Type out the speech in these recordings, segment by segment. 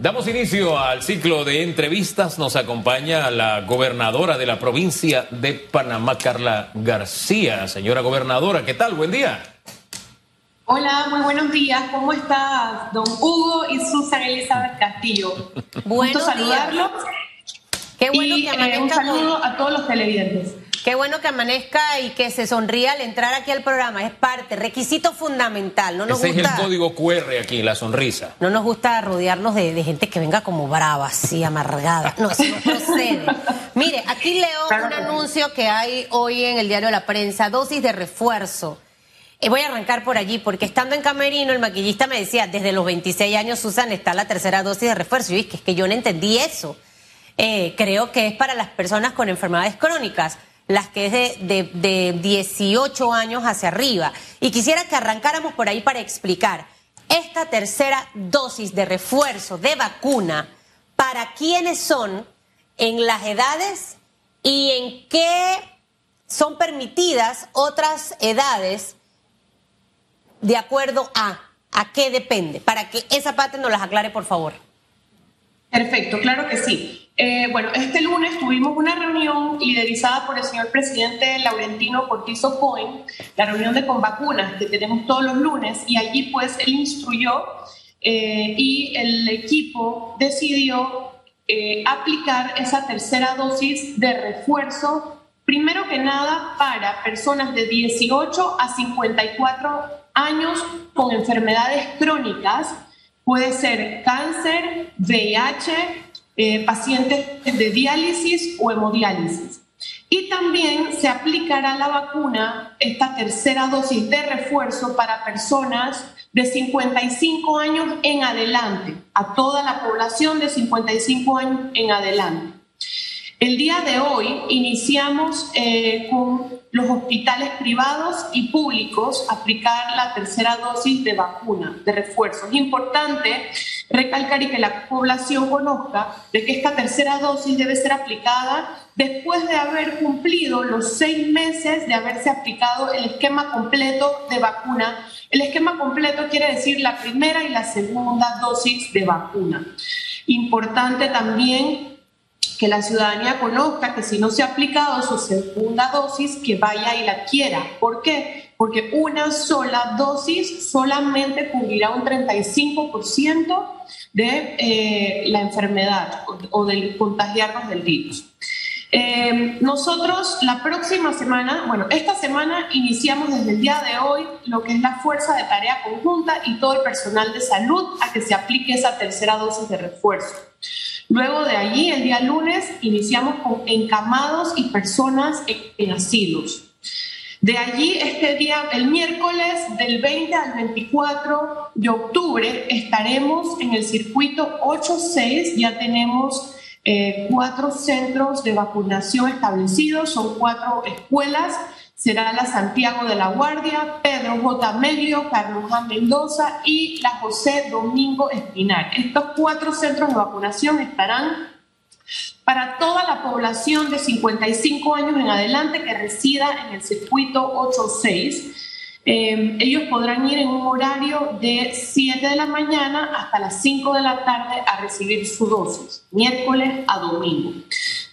Damos inicio al ciclo de entrevistas. Nos acompaña la gobernadora de la provincia de Panamá, Carla García. Señora gobernadora, ¿qué tal? Buen día. Hola, muy buenos días. ¿Cómo estás, don Hugo y Susan Elizabeth Castillo? Bueno saludarlos. Qué bueno que eh, un saludo a todos los televidentes. Qué bueno que amanezca y que se sonría al entrar aquí al programa. Es parte, requisito fundamental. No nos Ese es el código QR aquí, la sonrisa. No nos gusta rodearnos de, gente que venga como brava, así, amargada. No, eso no procede. Mire, aquí leo un anuncio que hay hoy en el diario de la prensa, dosis de refuerzo. Eh, voy a arrancar por allí, porque estando en Camerino, el maquillista me decía, desde los 26 años, Susan, está la tercera dosis de refuerzo. Y es que, es que yo no entendí eso. Eh, creo que es para las personas con enfermedades crónicas las que es de, de, 18 años hacia arriba. Y quisiera que arrancáramos por ahí para explicar esta tercera dosis de refuerzo de vacuna, para quiénes son, en las edades y en qué son permitidas otras edades de acuerdo a, a qué depende, para que esa parte nos las aclare, por favor. Perfecto, claro que sí. Eh, bueno, este lunes tuvimos una reunión liderizada por el señor presidente Laurentino Cortizo Cohen, la reunión de con vacunas que tenemos todos los lunes, y allí pues él instruyó eh, y el equipo decidió eh, aplicar esa tercera dosis de refuerzo, primero que nada para personas de 18 a 54 años con enfermedades crónicas, puede ser cáncer, VIH, eh, pacientes de diálisis o hemodiálisis. Y también se aplicará la vacuna, esta tercera dosis de refuerzo para personas de 55 años en adelante, a toda la población de 55 años en adelante. El día de hoy iniciamos eh, con los hospitales privados y públicos aplicar la tercera dosis de vacuna, de refuerzo. Es importante recalcar y que la población conozca de que esta tercera dosis debe ser aplicada después de haber cumplido los seis meses de haberse aplicado el esquema completo de vacuna. El esquema completo quiere decir la primera y la segunda dosis de vacuna. Importante también que la ciudadanía conozca que si no se ha aplicado su segunda dosis, que vaya y la quiera. ¿Por qué? Porque una sola dosis solamente cubrirá un 35% de eh, la enfermedad o, del contagiarnos del virus. Eh, nosotros la próxima semana, bueno, esta semana iniciamos desde el día de hoy lo que es la fuerza de tarea conjunta y todo el personal de salud a que se aplique esa tercera dosis de refuerzo. Luego de allí, el día lunes, iniciamos con encamados y personas en, asilos. De allí, este día, el miércoles del 20 al 24 de octubre, estaremos en el circuito 8-6. Ya tenemos eh, cuatro centros de vacunación establecidos, son cuatro escuelas será la Santiago de la Guardia, Pedro J. Medio, Carlos. Mendoza y la José Domingo Espinar. Estos cuatro centros de vacunación estarán para toda la población de 55 años en adelante que resida en el circuito 86. Eh, ellos podrán ir en un horario de 7 de la mañana hasta las 5 de la tarde a recibir su dosis, miércoles a domingo.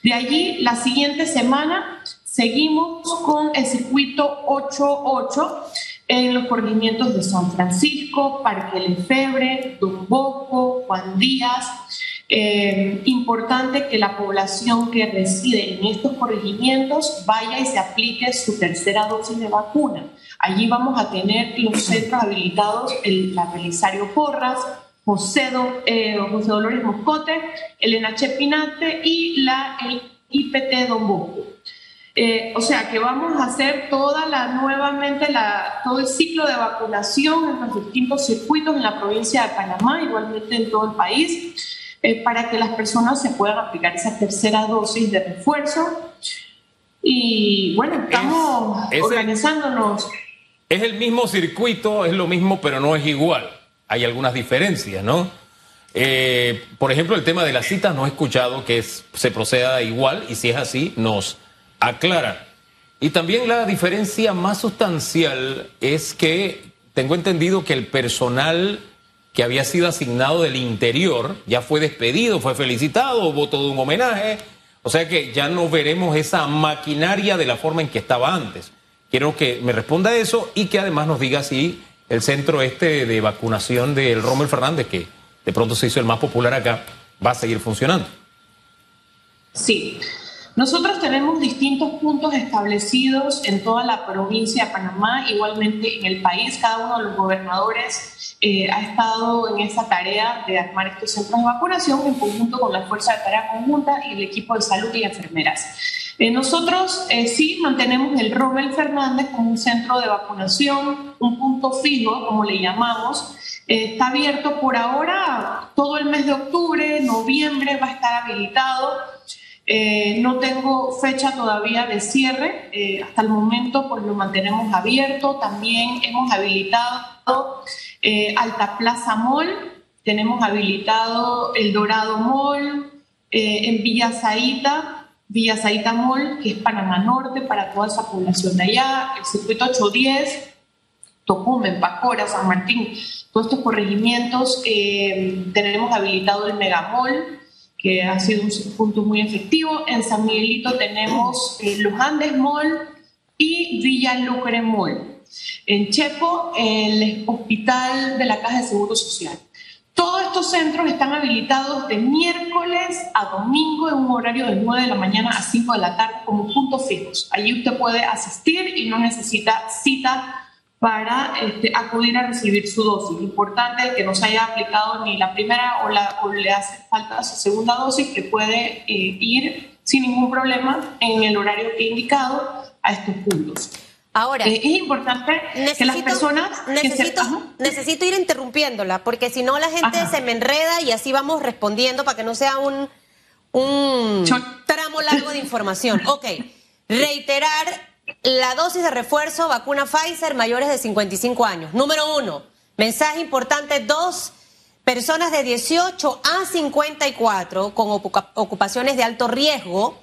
De allí, la siguiente semana Seguimos con el circuito 88 en los corregimientos de San Francisco, Parque Lefebre, Don Bosco, Juan Díaz. Eh, importante que la población que reside en estos corregimientos vaya y se aplique su tercera dosis de vacuna. Allí vamos a tener los centros habilitados, el, Belisario Porras, José, eh, José Dolores Moscote, Elena Chepinate y la el IPT Don Bosco. Eh, o sea que vamos a hacer toda la, nuevamente la, todo el ciclo de vacunación en los distintos circuitos en la provincia de Panamá, igualmente en todo el país, eh, para que las personas se puedan aplicar esa tercera dosis de refuerzo. Y bueno, estamos organizándonos. es el mismo circuito, es lo mismo, pero no es igual. Hay algunas diferencias, ¿no? Eh, por ejemplo, el tema de las citas no he escuchado que se proceda igual y si es así, nos aclara. Y también la diferencia más sustancial es que tengo entendido que el personal que había sido asignado del interior, ya fue despedido, fue felicitado, hubo todo un homenaje. O sea que ya no veremos esa maquinaria de la forma en que estaba antes. Quiero que me responda eso y que además nos diga si el centro este de vacunación del Rommel Fernández, que de pronto se hizo el más popular acá, va a seguir funcionando. Sí. Nosotros tenemos distintos puntos establecidos en toda la provincia de Panamá, igualmente en el país. Cada uno de los gobernadores eh, ha estado en esa tarea de armar estos centros de vacunación en conjunto con la Fuerza de Tarea Conjunta y el equipo de salud y enfermeras. Eh, nosotros eh, sí mantenemos el Rommel Fernández como un centro de vacunación, un punto fijo, como le llamamos. está abierto por ahora todo el mes de octubre, noviembre va a estar habilitado eh, no tengo fecha todavía de cierre, eh, hasta el momento pues lo mantenemos abierto. También hemos habilitado eh, Alta Plaza Mall, tenemos habilitado El Dorado Mall, en Villa Zaita, Villa Zaita Mall, que es Panamá Norte para toda esa población de allá, el circuito 810, Tocumen, Pacora, San Martín, todos estos corregimientos. tenemos habilitado el Megamall que ha sido un punto muy efectivo. En San Miguelito tenemos eh, Los Andes Mall y Villa Lucre Mall. En Chepo, el Hospital de la Caja de Seguro Social. Todos estos centros están habilitados de miércoles a domingo en un horario de 9 de la mañana a 5 de la tarde como puntos fijos. Allí usted puede asistir y no necesita cita para este, acudir a recibir su dosis. Importante que no se haya aplicado ni la primera o, la, o le hace falta su segunda dosis, que puede eh, ir sin ningún problema en el horario que he indicado a estos puntos. Ahora, eh, es importante que las personas... Necesito, necesito ir interrumpiéndola, porque si no la gente se me enreda y así vamos respondiendo para que no sea un, un tramo largo de información. Ok, reiterar la dosis de refuerzo vacuna Pfizer mayores de 55 años. Número uno, mensaje importante, dos, personas de 18 a 54 con ocupaciones de alto riesgo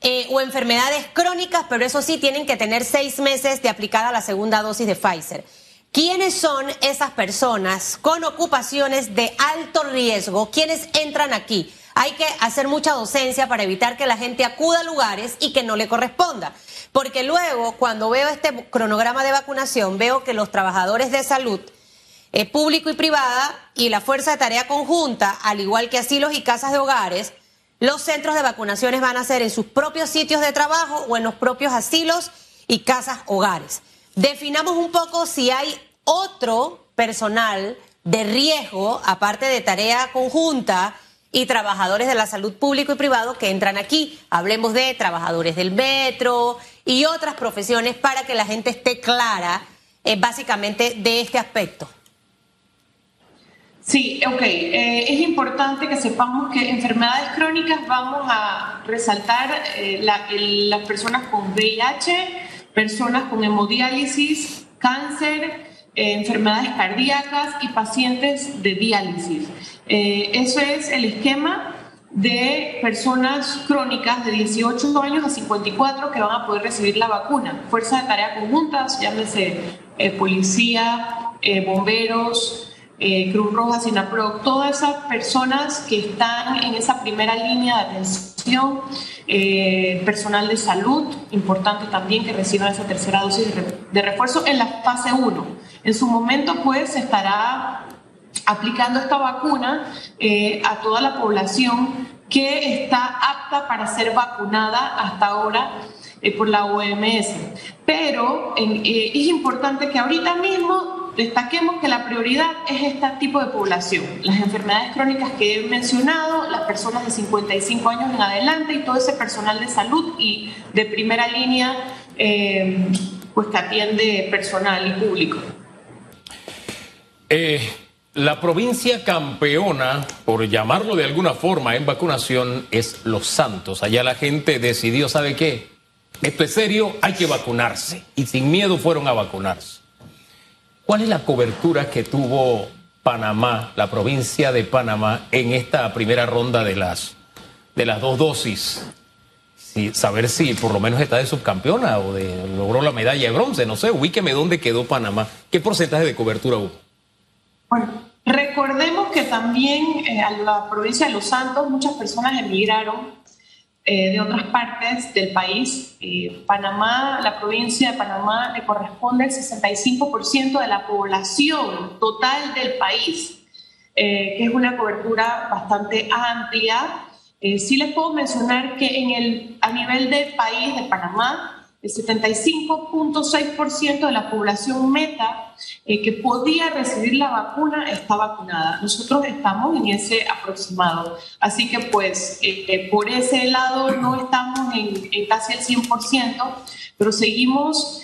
eh, o enfermedades crónicas, pero eso sí, tienen que tener seis meses de aplicada la segunda dosis de Pfizer. ¿Quiénes son esas personas con ocupaciones de alto riesgo? ¿Quiénes entran aquí? Hay que hacer mucha docencia para evitar que la gente acuda a lugares y que no le corresponda. Porque luego, cuando veo este cronograma de vacunación, veo que los trabajadores de salud, eh, público y privada, y la fuerza de tarea conjunta, al igual que asilos y casas de hogares, los centros de vacunaciones van a ser en sus propios sitios de trabajo o en los propios asilos y casas hogares. Definamos un poco si hay otro personal de riesgo, aparte de tarea conjunta, y trabajadores de la salud público y privado que entran aquí. Hablemos de trabajadores del metro y otras profesiones para que la gente esté clara eh, básicamente de este aspecto. Sí, ok. Eh, es importante que sepamos que enfermedades crónicas vamos a resaltar eh, las personas con VIH, personas con hemodiálisis, cáncer, enfermedades cardíacas y pacientes de diálisis. Eh, eso es el esquema de personas crónicas de 18 años a 54 que van a poder recibir la vacuna. Fuerza de tarea conjuntas, llámese eh, policía, eh, bomberos, Cruz Roja, SINAPRO, todas esas personas que están en esa primera línea de atención, personal de salud, importante también que reciban esa tercera dosis de refuerzo en la fase 1. En su momento, pues, estará aplicando esta vacuna eh, a toda la población que está apta para ser vacunada hasta ahora eh, por la OMS. Pero eh, es importante que ahorita mismo destaquemos que la prioridad es este tipo de población, las enfermedades crónicas que he mencionado, las personas de 55 años en adelante y todo ese personal de salud y de primera línea pues que atiende personal y público. La provincia campeona, por llamarlo de alguna forma, en vacunación es Los Santos. Allá la gente decidió, ¿sabe qué? Esto es serio, hay que vacunarse. Y sin miedo fueron a vacunarse. ¿Cuál es la cobertura que tuvo Panamá, la provincia de Panamá, en esta primera ronda de las, de las dos dosis? saber si por lo menos está de subcampeona o logró la medalla de bronce, no sé, ubíqueme dónde quedó Panamá. ¿Qué porcentaje de cobertura hubo? Bueno, Recordemos que también eh, a la provincia de Los Santos muchas personas emigraron eh, de otras partes del país. Eh, Panamá, la provincia de Panamá le corresponde el 65% de la población total del país, que es una cobertura bastante amplia. sí les puedo mencionar que en el, a nivel del país de Panamá, el 75.6% de la población meta eh, que podía recibir la vacuna está vacunada. Nosotros estamos en ese aproximado. Así que pues eh, eh, por ese lado no estamos en, en casi el 100%, pero seguimos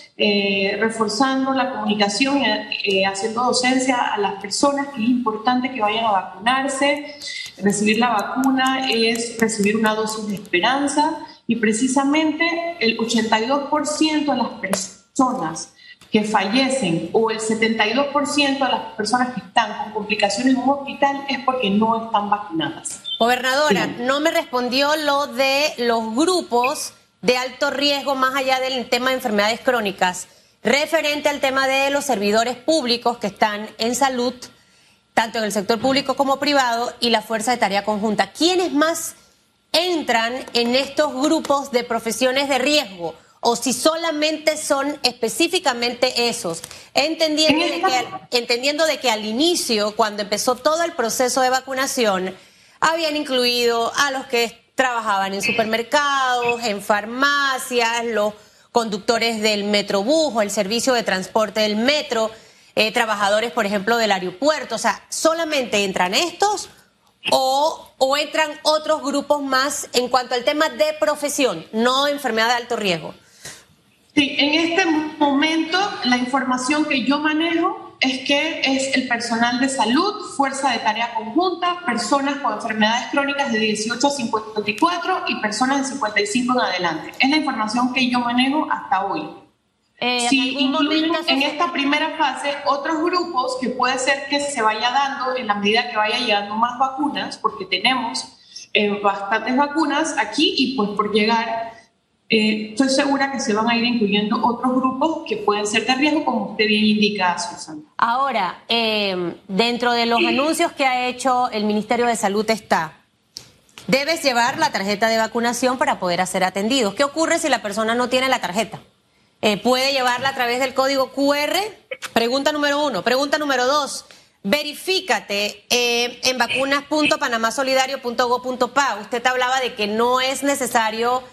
reforzando la comunicación y haciendo docencia a las personas que es importante que vayan a vacunarse. Recibir la vacuna es recibir una dosis de esperanza y precisamente el 82% de las personas que fallecen o el 72% de las personas que están con complicaciones en un hospital es porque no están vacunadas. Gobernadora, no me respondió lo de los grupos de alto riesgo más allá del tema de enfermedades crónicas, referente al tema de los servidores públicos que están en salud, tanto en el sector público como privado, y la fuerza de tarea conjunta. ¿Quiénes más entran en estos grupos de profesiones de riesgo o si solamente son específicamente esos, entendiendo de, que, entendiendo de que al inicio, cuando empezó todo el proceso de vacunación, habían incluido a los que trabajaban en supermercados, en farmacias, los conductores del metrobús o el servicio de transporte del metro, eh, trabajadores, por ejemplo, del aeropuerto. O sea, ¿solamente entran estos o, o entran otros grupos más en cuanto al tema de profesión, no enfermedad de alto riesgo? Sí, en este momento la información que yo manejo es que es el personal de salud, fuerza de tarea conjunta, personas con enfermedades crónicas de 18 a 54 y personas de 55 en adelante. Es la información que yo manejo hasta hoy. Eh, si incluimos en esta primera fase otros grupos que puede ser que se vaya dando en la medida que vaya llegando más vacunas, porque tenemos eh, bastantes vacunas aquí y pues por llegar, eh, estoy segura que se van a ir incluyendo otros grupos que pueden ser de riesgo, como usted bien indica, Susana. Ahora, dentro de los anuncios que ha hecho el Ministerio de Salud está, debes llevar la tarjeta de vacunación para poder ser atendido. ¿Qué ocurre si la persona no tiene la tarjeta? Eh, puede llevarla a través del código QR. Pregunta número uno. Pregunta número dos. Verifícate eh, en vacunas.panamasolidario.go.pa. Usted hablaba de que no es necesario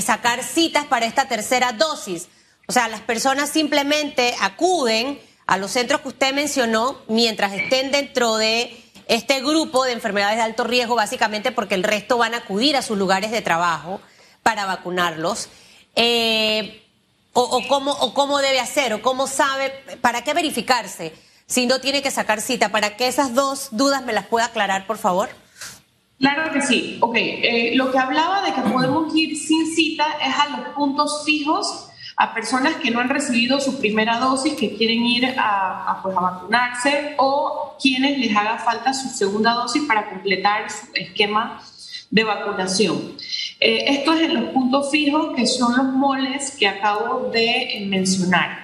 sacar citas para esta tercera dosis. O sea, las personas simplemente acuden a los centros que usted mencionó mientras estén dentro de este grupo de enfermedades de alto riesgo, básicamente porque el resto van a acudir a sus lugares de trabajo para vacunarlos. Eh, o, cómo, o cómo debe hacer, o cómo sabe, para qué verificarse, si no tiene que sacar cita, para que esas dos dudas me las pueda aclarar, por favor. Claro que sí. Ok, eh, lo que hablaba de que podemos ir sin cita es a los puntos fijos a personas que no han recibido su primera dosis, que quieren ir a, pues, a vacunarse o quienes les haga falta su segunda dosis para completar su esquema de vacunación. Eh, esto es en los puntos fijos, que son los moles que acabo de eh, mencionar.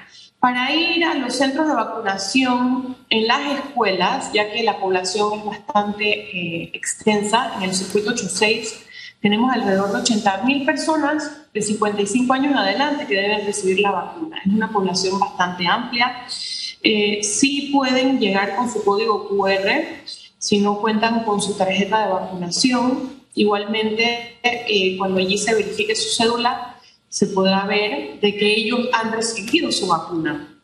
Para ir a los centros de vacunación en las escuelas, ya que la población es bastante eh, extensa, en el circuito 86 tenemos alrededor de 80 mil personas de 55 años en adelante que deben recibir la vacuna. Es una población bastante amplia. Eh, sí pueden llegar con su código QR si no cuentan con su tarjeta de vacunación. Igualmente, eh, cuando allí se verifique su cédula, se podrá ver de que ellos han recibido su vacuna.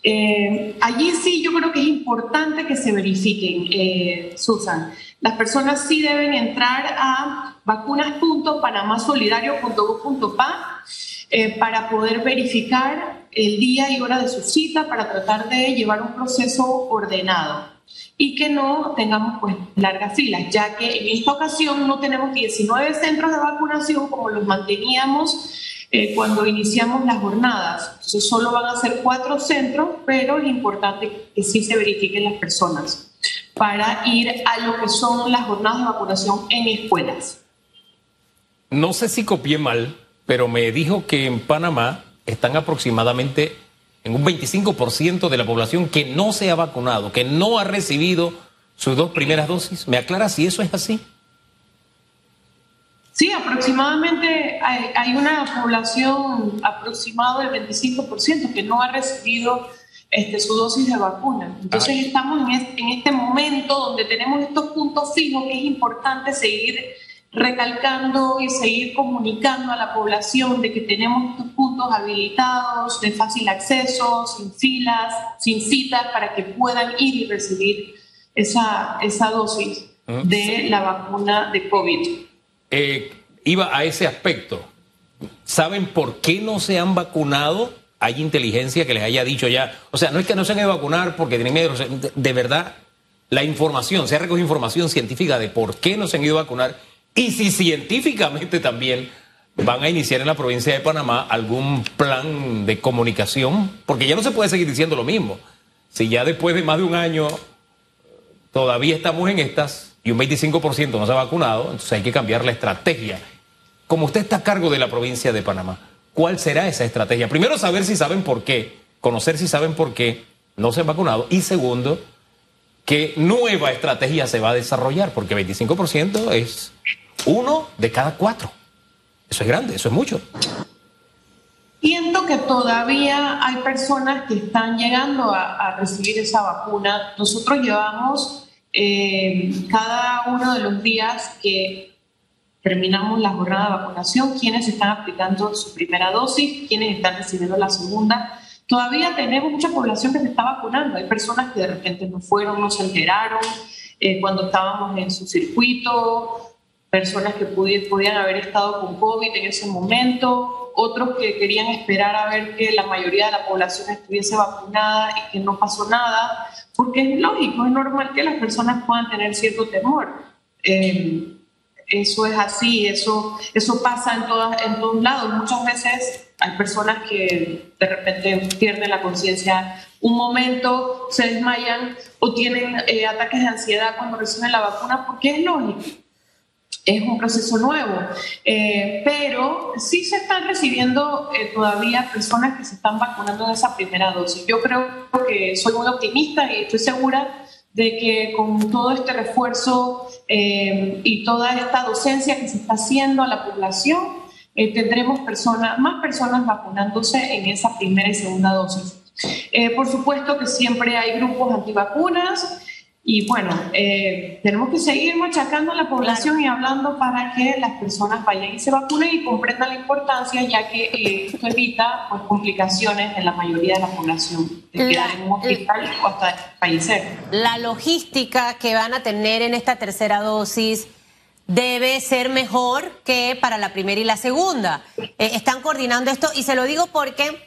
Eh, allí sí yo creo que es importante que se verifiquen, eh, Susan. Las personas sí deben entrar a vacunas.panamasolidario.gov.pa eh, para poder verificar el día y hora de su cita, para tratar de llevar un proceso ordenado y que no tengamos pues largas filas, ya que en esta ocasión no tenemos 19 centros de vacunación como los manteníamos eh, cuando iniciamos las jornadas. Entonces solo van a ser cuatro centros, pero es importante que sí se verifiquen las personas para ir a lo que son las jornadas de vacunación en escuelas. No sé si copié mal, pero me dijo que en Panamá están aproximadamente en un 25% de la población que no se ha vacunado, que no ha recibido sus dos primeras dosis. ¿Me aclara si eso es así? Sí, aproximadamente hay, una población aproximada del 25% que no ha recibido este, su dosis de vacuna. Entonces estamos en en este momento donde tenemos estos puntos fijos que es importante seguir recalcando y seguir comunicando a la población de que tenemos estos puntos habilitados de fácil acceso, sin filas, sin citas, para que puedan ir y recibir esa, esa dosis de la vacuna de COVID. Eh, iba a ese aspecto. ¿Saben por qué no se han vacunado? ¿Hay inteligencia que les haya dicho ya? O sea, no es que no se han ido a vacunar porque tienen miedo. De verdad, la información, se ha recogido información científica de por qué no se han ido a vacunar y si científicamente también van a iniciar en la provincia de Panamá algún plan de comunicación, porque ya no se puede seguir diciendo lo mismo. Si ya después de más de un año todavía estamos en estas y un 25% no se ha vacunado, entonces hay que cambiar la estrategia. Como usted está a cargo de la provincia de Panamá, ¿cuál será esa estrategia? Primero, saber si saben por qué, conocer si saben por qué no se han vacunado. Y segundo, qué nueva estrategia se va a desarrollar, porque 25% es uno de cada cuatro. Eso es grande, eso es mucho. Siento que todavía hay personas que están llegando a, recibir esa vacuna. Nosotros llevamos eh, cada uno de los días que terminamos la jornada de vacunación, quienes están aplicando su primera dosis, quienes están recibiendo la segunda. Todavía tenemos mucha población que se está vacunando. Hay personas que de repente no fueron, no se enteraron eh, cuando estábamos en su circuito, personas que podían haber estado con COVID en ese momento, otros que querían esperar a ver que la mayoría de la población estuviese vacunada y que no pasó nada, porque es lógico, es normal que las personas puedan tener cierto temor. Eh, eso es así, eso, eso pasa en, todas, en todos lados. Muchas veces hay personas que de repente pierden la conciencia un momento, se desmayan o tienen eh, ataques de ansiedad cuando reciben la vacuna, porque es lógico es un proceso nuevo, eh, pero sí se están recibiendo eh, todavía personas que se están vacunando en esa primera dosis. Yo creo que soy muy optimista y estoy segura de que con todo este refuerzo eh, y toda esta docencia que se está haciendo a la población, tendremos personas, más personas vacunándose en esa primera y segunda dosis. por supuesto que siempre hay grupos antivacunas y bueno, eh, tenemos que seguir machacando a la población y hablando para que las personas vayan y se vacunen y comprendan la importancia, ya que eh, esto evita pues, complicaciones en la mayoría de la población, de quedar en un hospital o hasta fallecer. La logística que van a tener en esta tercera dosis debe ser mejor que para la primera y la segunda. Eh, están coordinando esto y se lo digo porque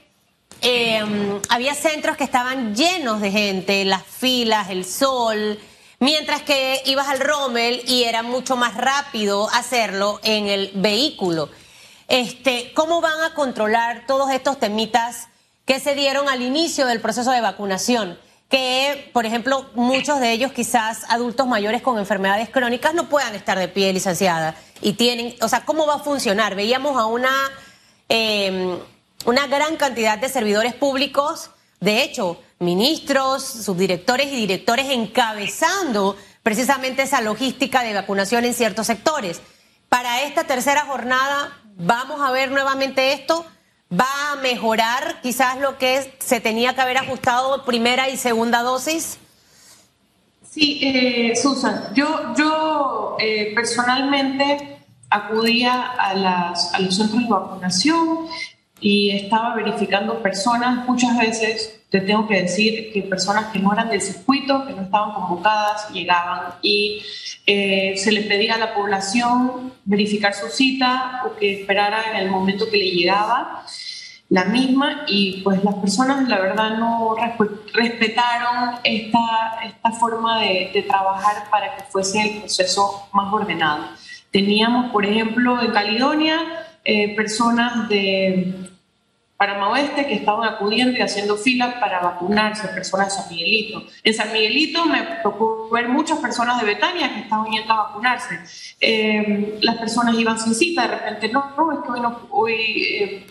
eh, había centros que estaban llenos de gente, las filas, el sol, mientras que ibas al Rommel y era mucho más rápido hacerlo en el vehículo. Este, ¿Cómo van a controlar todos estos temitas que se dieron al inicio del proceso de vacunación? Que, por ejemplo, muchos de ellos, quizás adultos mayores con enfermedades crónicas, no puedan estar de pie, licenciada. Y tienen, o sea, ¿cómo va a funcionar? Veíamos a una eh, una gran cantidad de servidores públicos, de hecho, ministros, subdirectores y directores encabezando precisamente esa logística de vacunación en ciertos sectores. Para esta tercera jornada, vamos a ver nuevamente esto. ¿Va a mejorar quizás lo que se tenía que haber ajustado primera y segunda dosis? Sí, eh, Susan, yo, yo eh, personalmente acudía a, las, a los centros de vacunación, y estaba verificando personas, muchas veces te tengo que decir que personas que no eran del circuito, que no estaban convocadas, llegaban y eh, se le pedía a la población verificar su cita o que esperara en el momento que le llegaba la misma y pues las personas la verdad no respetaron esta, esta forma de, de trabajar para que fuese el proceso más ordenado. Teníamos, por ejemplo, en Caledonia, eh, personas de Panamá Oeste que estaban acudiendo y haciendo fila para vacunarse, personas de San Miguelito. En San Miguelito me tocó ver muchas personas de Betania que estaban yendo a vacunarse. Eh, las personas iban sin cita, de repente, no, no, es que hoy eh,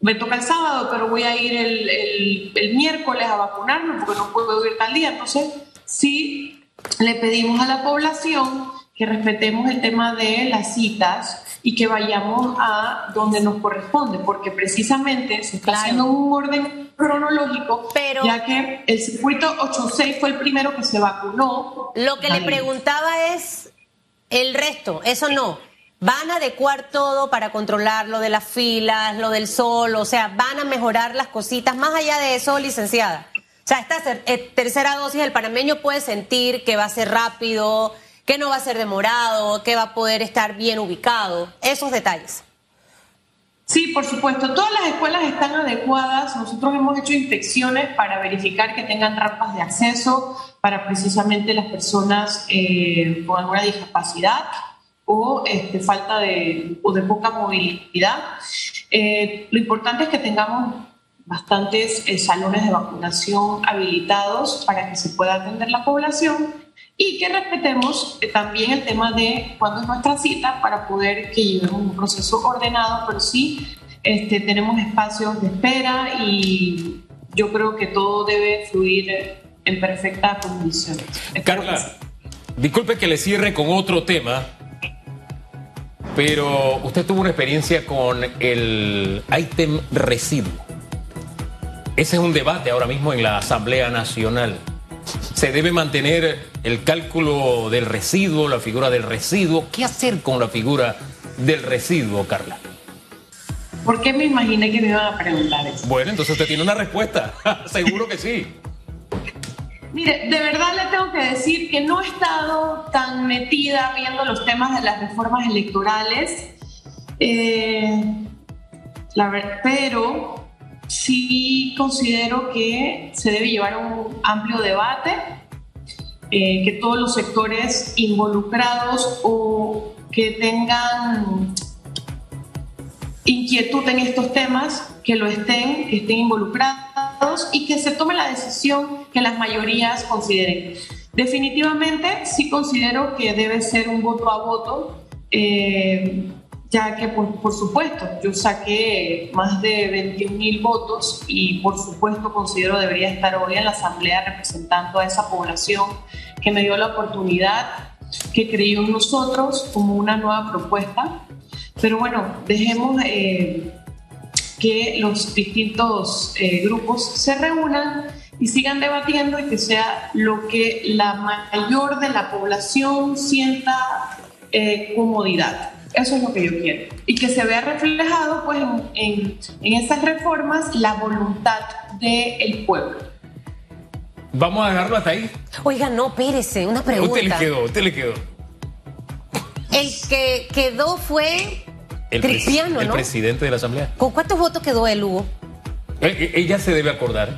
me toca el sábado, pero voy a ir el, el, miércoles a vacunarme porque no puedo ir tal día. Entonces, sí le pedimos a la población que respetemos el tema de las citas y que vayamos a donde nos corresponde, porque precisamente se está haciendo un orden cronológico, Pero, ya que el circuito 86 fue el primero que se vacunó. Lo que le preguntaba es el resto, eso no. ¿Van a adecuar todo para controlar lo de las filas, lo del sol? O sea, ¿van a mejorar las cositas? Más allá de eso, licenciada. O sea, esta eh, tercera dosis del panameño puede sentir que va a ser rápido, que no va a ser demorado, que va a poder estar bien ubicado. Esos detalles. Sí, por supuesto. Todas las escuelas están adecuadas. Nosotros hemos hecho inspecciones para verificar que tengan rampas de acceso para precisamente las personas eh, con alguna discapacidad o este, falta de, o de poca movilidad. Eh, lo importante es que tengamos bastantes eh, salones de vacunación habilitados para que se pueda atender la población y que respetemos eh, también el tema de cuándo es nuestra cita para poder que llevemos un proceso ordenado, pero sí este, tenemos espacios de espera y yo creo que todo debe fluir en perfecta condición. Carla, disculpe que le cierre con otro tema, pero usted tuvo una experiencia con el ítem residuo. Ese es un debate ahora mismo en la Asamblea Nacional. Se debe mantener el cálculo del residuo, la figura del residuo. ¿Qué hacer con la figura del residuo, Carla? ¿Por qué me imaginé que me iban a preguntar eso? Bueno, entonces usted tiene una respuesta. Seguro que sí. Mire, de verdad le tengo que decir que no he estado tan metida viendo los temas de las reformas electorales, eh, pero sí considero que se debe llevar un amplio debate, eh, que todos los sectores involucrados o que tengan inquietud en estos temas, que lo estén, que estén involucrados y que se tome la decisión que las mayorías consideren. Definitivamente sí considero que debe ser un voto a voto. Eh, ya que por, supuesto yo saqué más de 21 mil votos y por supuesto considero debería estar hoy en la Asamblea representando a esa población que me dio la oportunidad, que creyó en nosotros como una nueva propuesta. Pero bueno, dejemos eh, que los distintos eh, grupos se reúnan y sigan debatiendo y que sea lo que la mayor de la población sienta eh, comodidad. Eso es lo que yo quiero. Y que se vea reflejado pues, en, en, estas reformas la voluntad del pueblo. Vamos a dejarlo hasta ahí. Oiga, no, espérese, una pregunta. Usted le quedó, usted le quedó. El que quedó fue el, Cristiano, el presidente de la Asamblea. ¿Con cuántos votos quedó él, Hugo? Eh, eh, ella se debe acordar.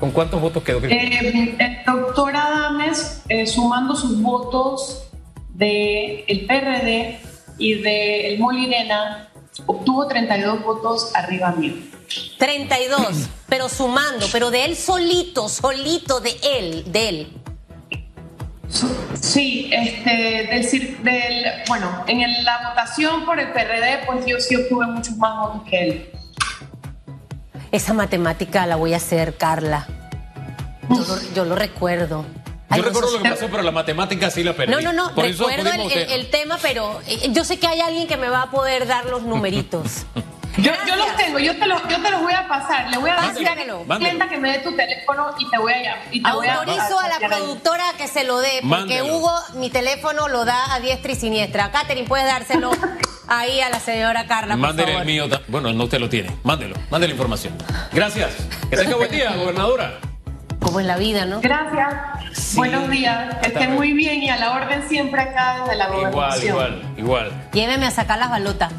¿Con cuántos votos quedó? Eh, el doctor Adames, sumando sus votos del el PRD, y de el Molinena obtuvo 32 votos arriba mío. 32, pero sumando, pero de él solito, solito de él, de él. Sí, este, del, del, bueno, en la votación por el PRD, pues yo sí obtuve muchos más votos que él. Esa matemática la voy a hacer, Carla. yo lo recuerdo. Yo recuerdo lo que pasó, pero la matemática sí la perdí. No, no, no, recuerdo el, tema, pero eh, yo sé que hay alguien que me va a poder dar los numeritos. Yo, los tengo, yo te los, yo te los voy a pasar. Le voy a decir a clienta que me dé tu teléfono y te voy a llamar. Autorizo a, la productora que se lo dé, porque Hugo mi teléfono lo da a diestra y siniestra. Catherine, puedes dárselo ahí a la señora Carla. Mándele el mío. Bueno, no usted lo tiene. Mándelo, mándele información. Gracias. Que tenga buen día, gobernadora. Como en la vida, ¿no? Gracias. Buenos días. Que estén muy bien y a la orden siempre acá desde la gobernación. Igual, igual, igual. Lléveme a sacar las balotas.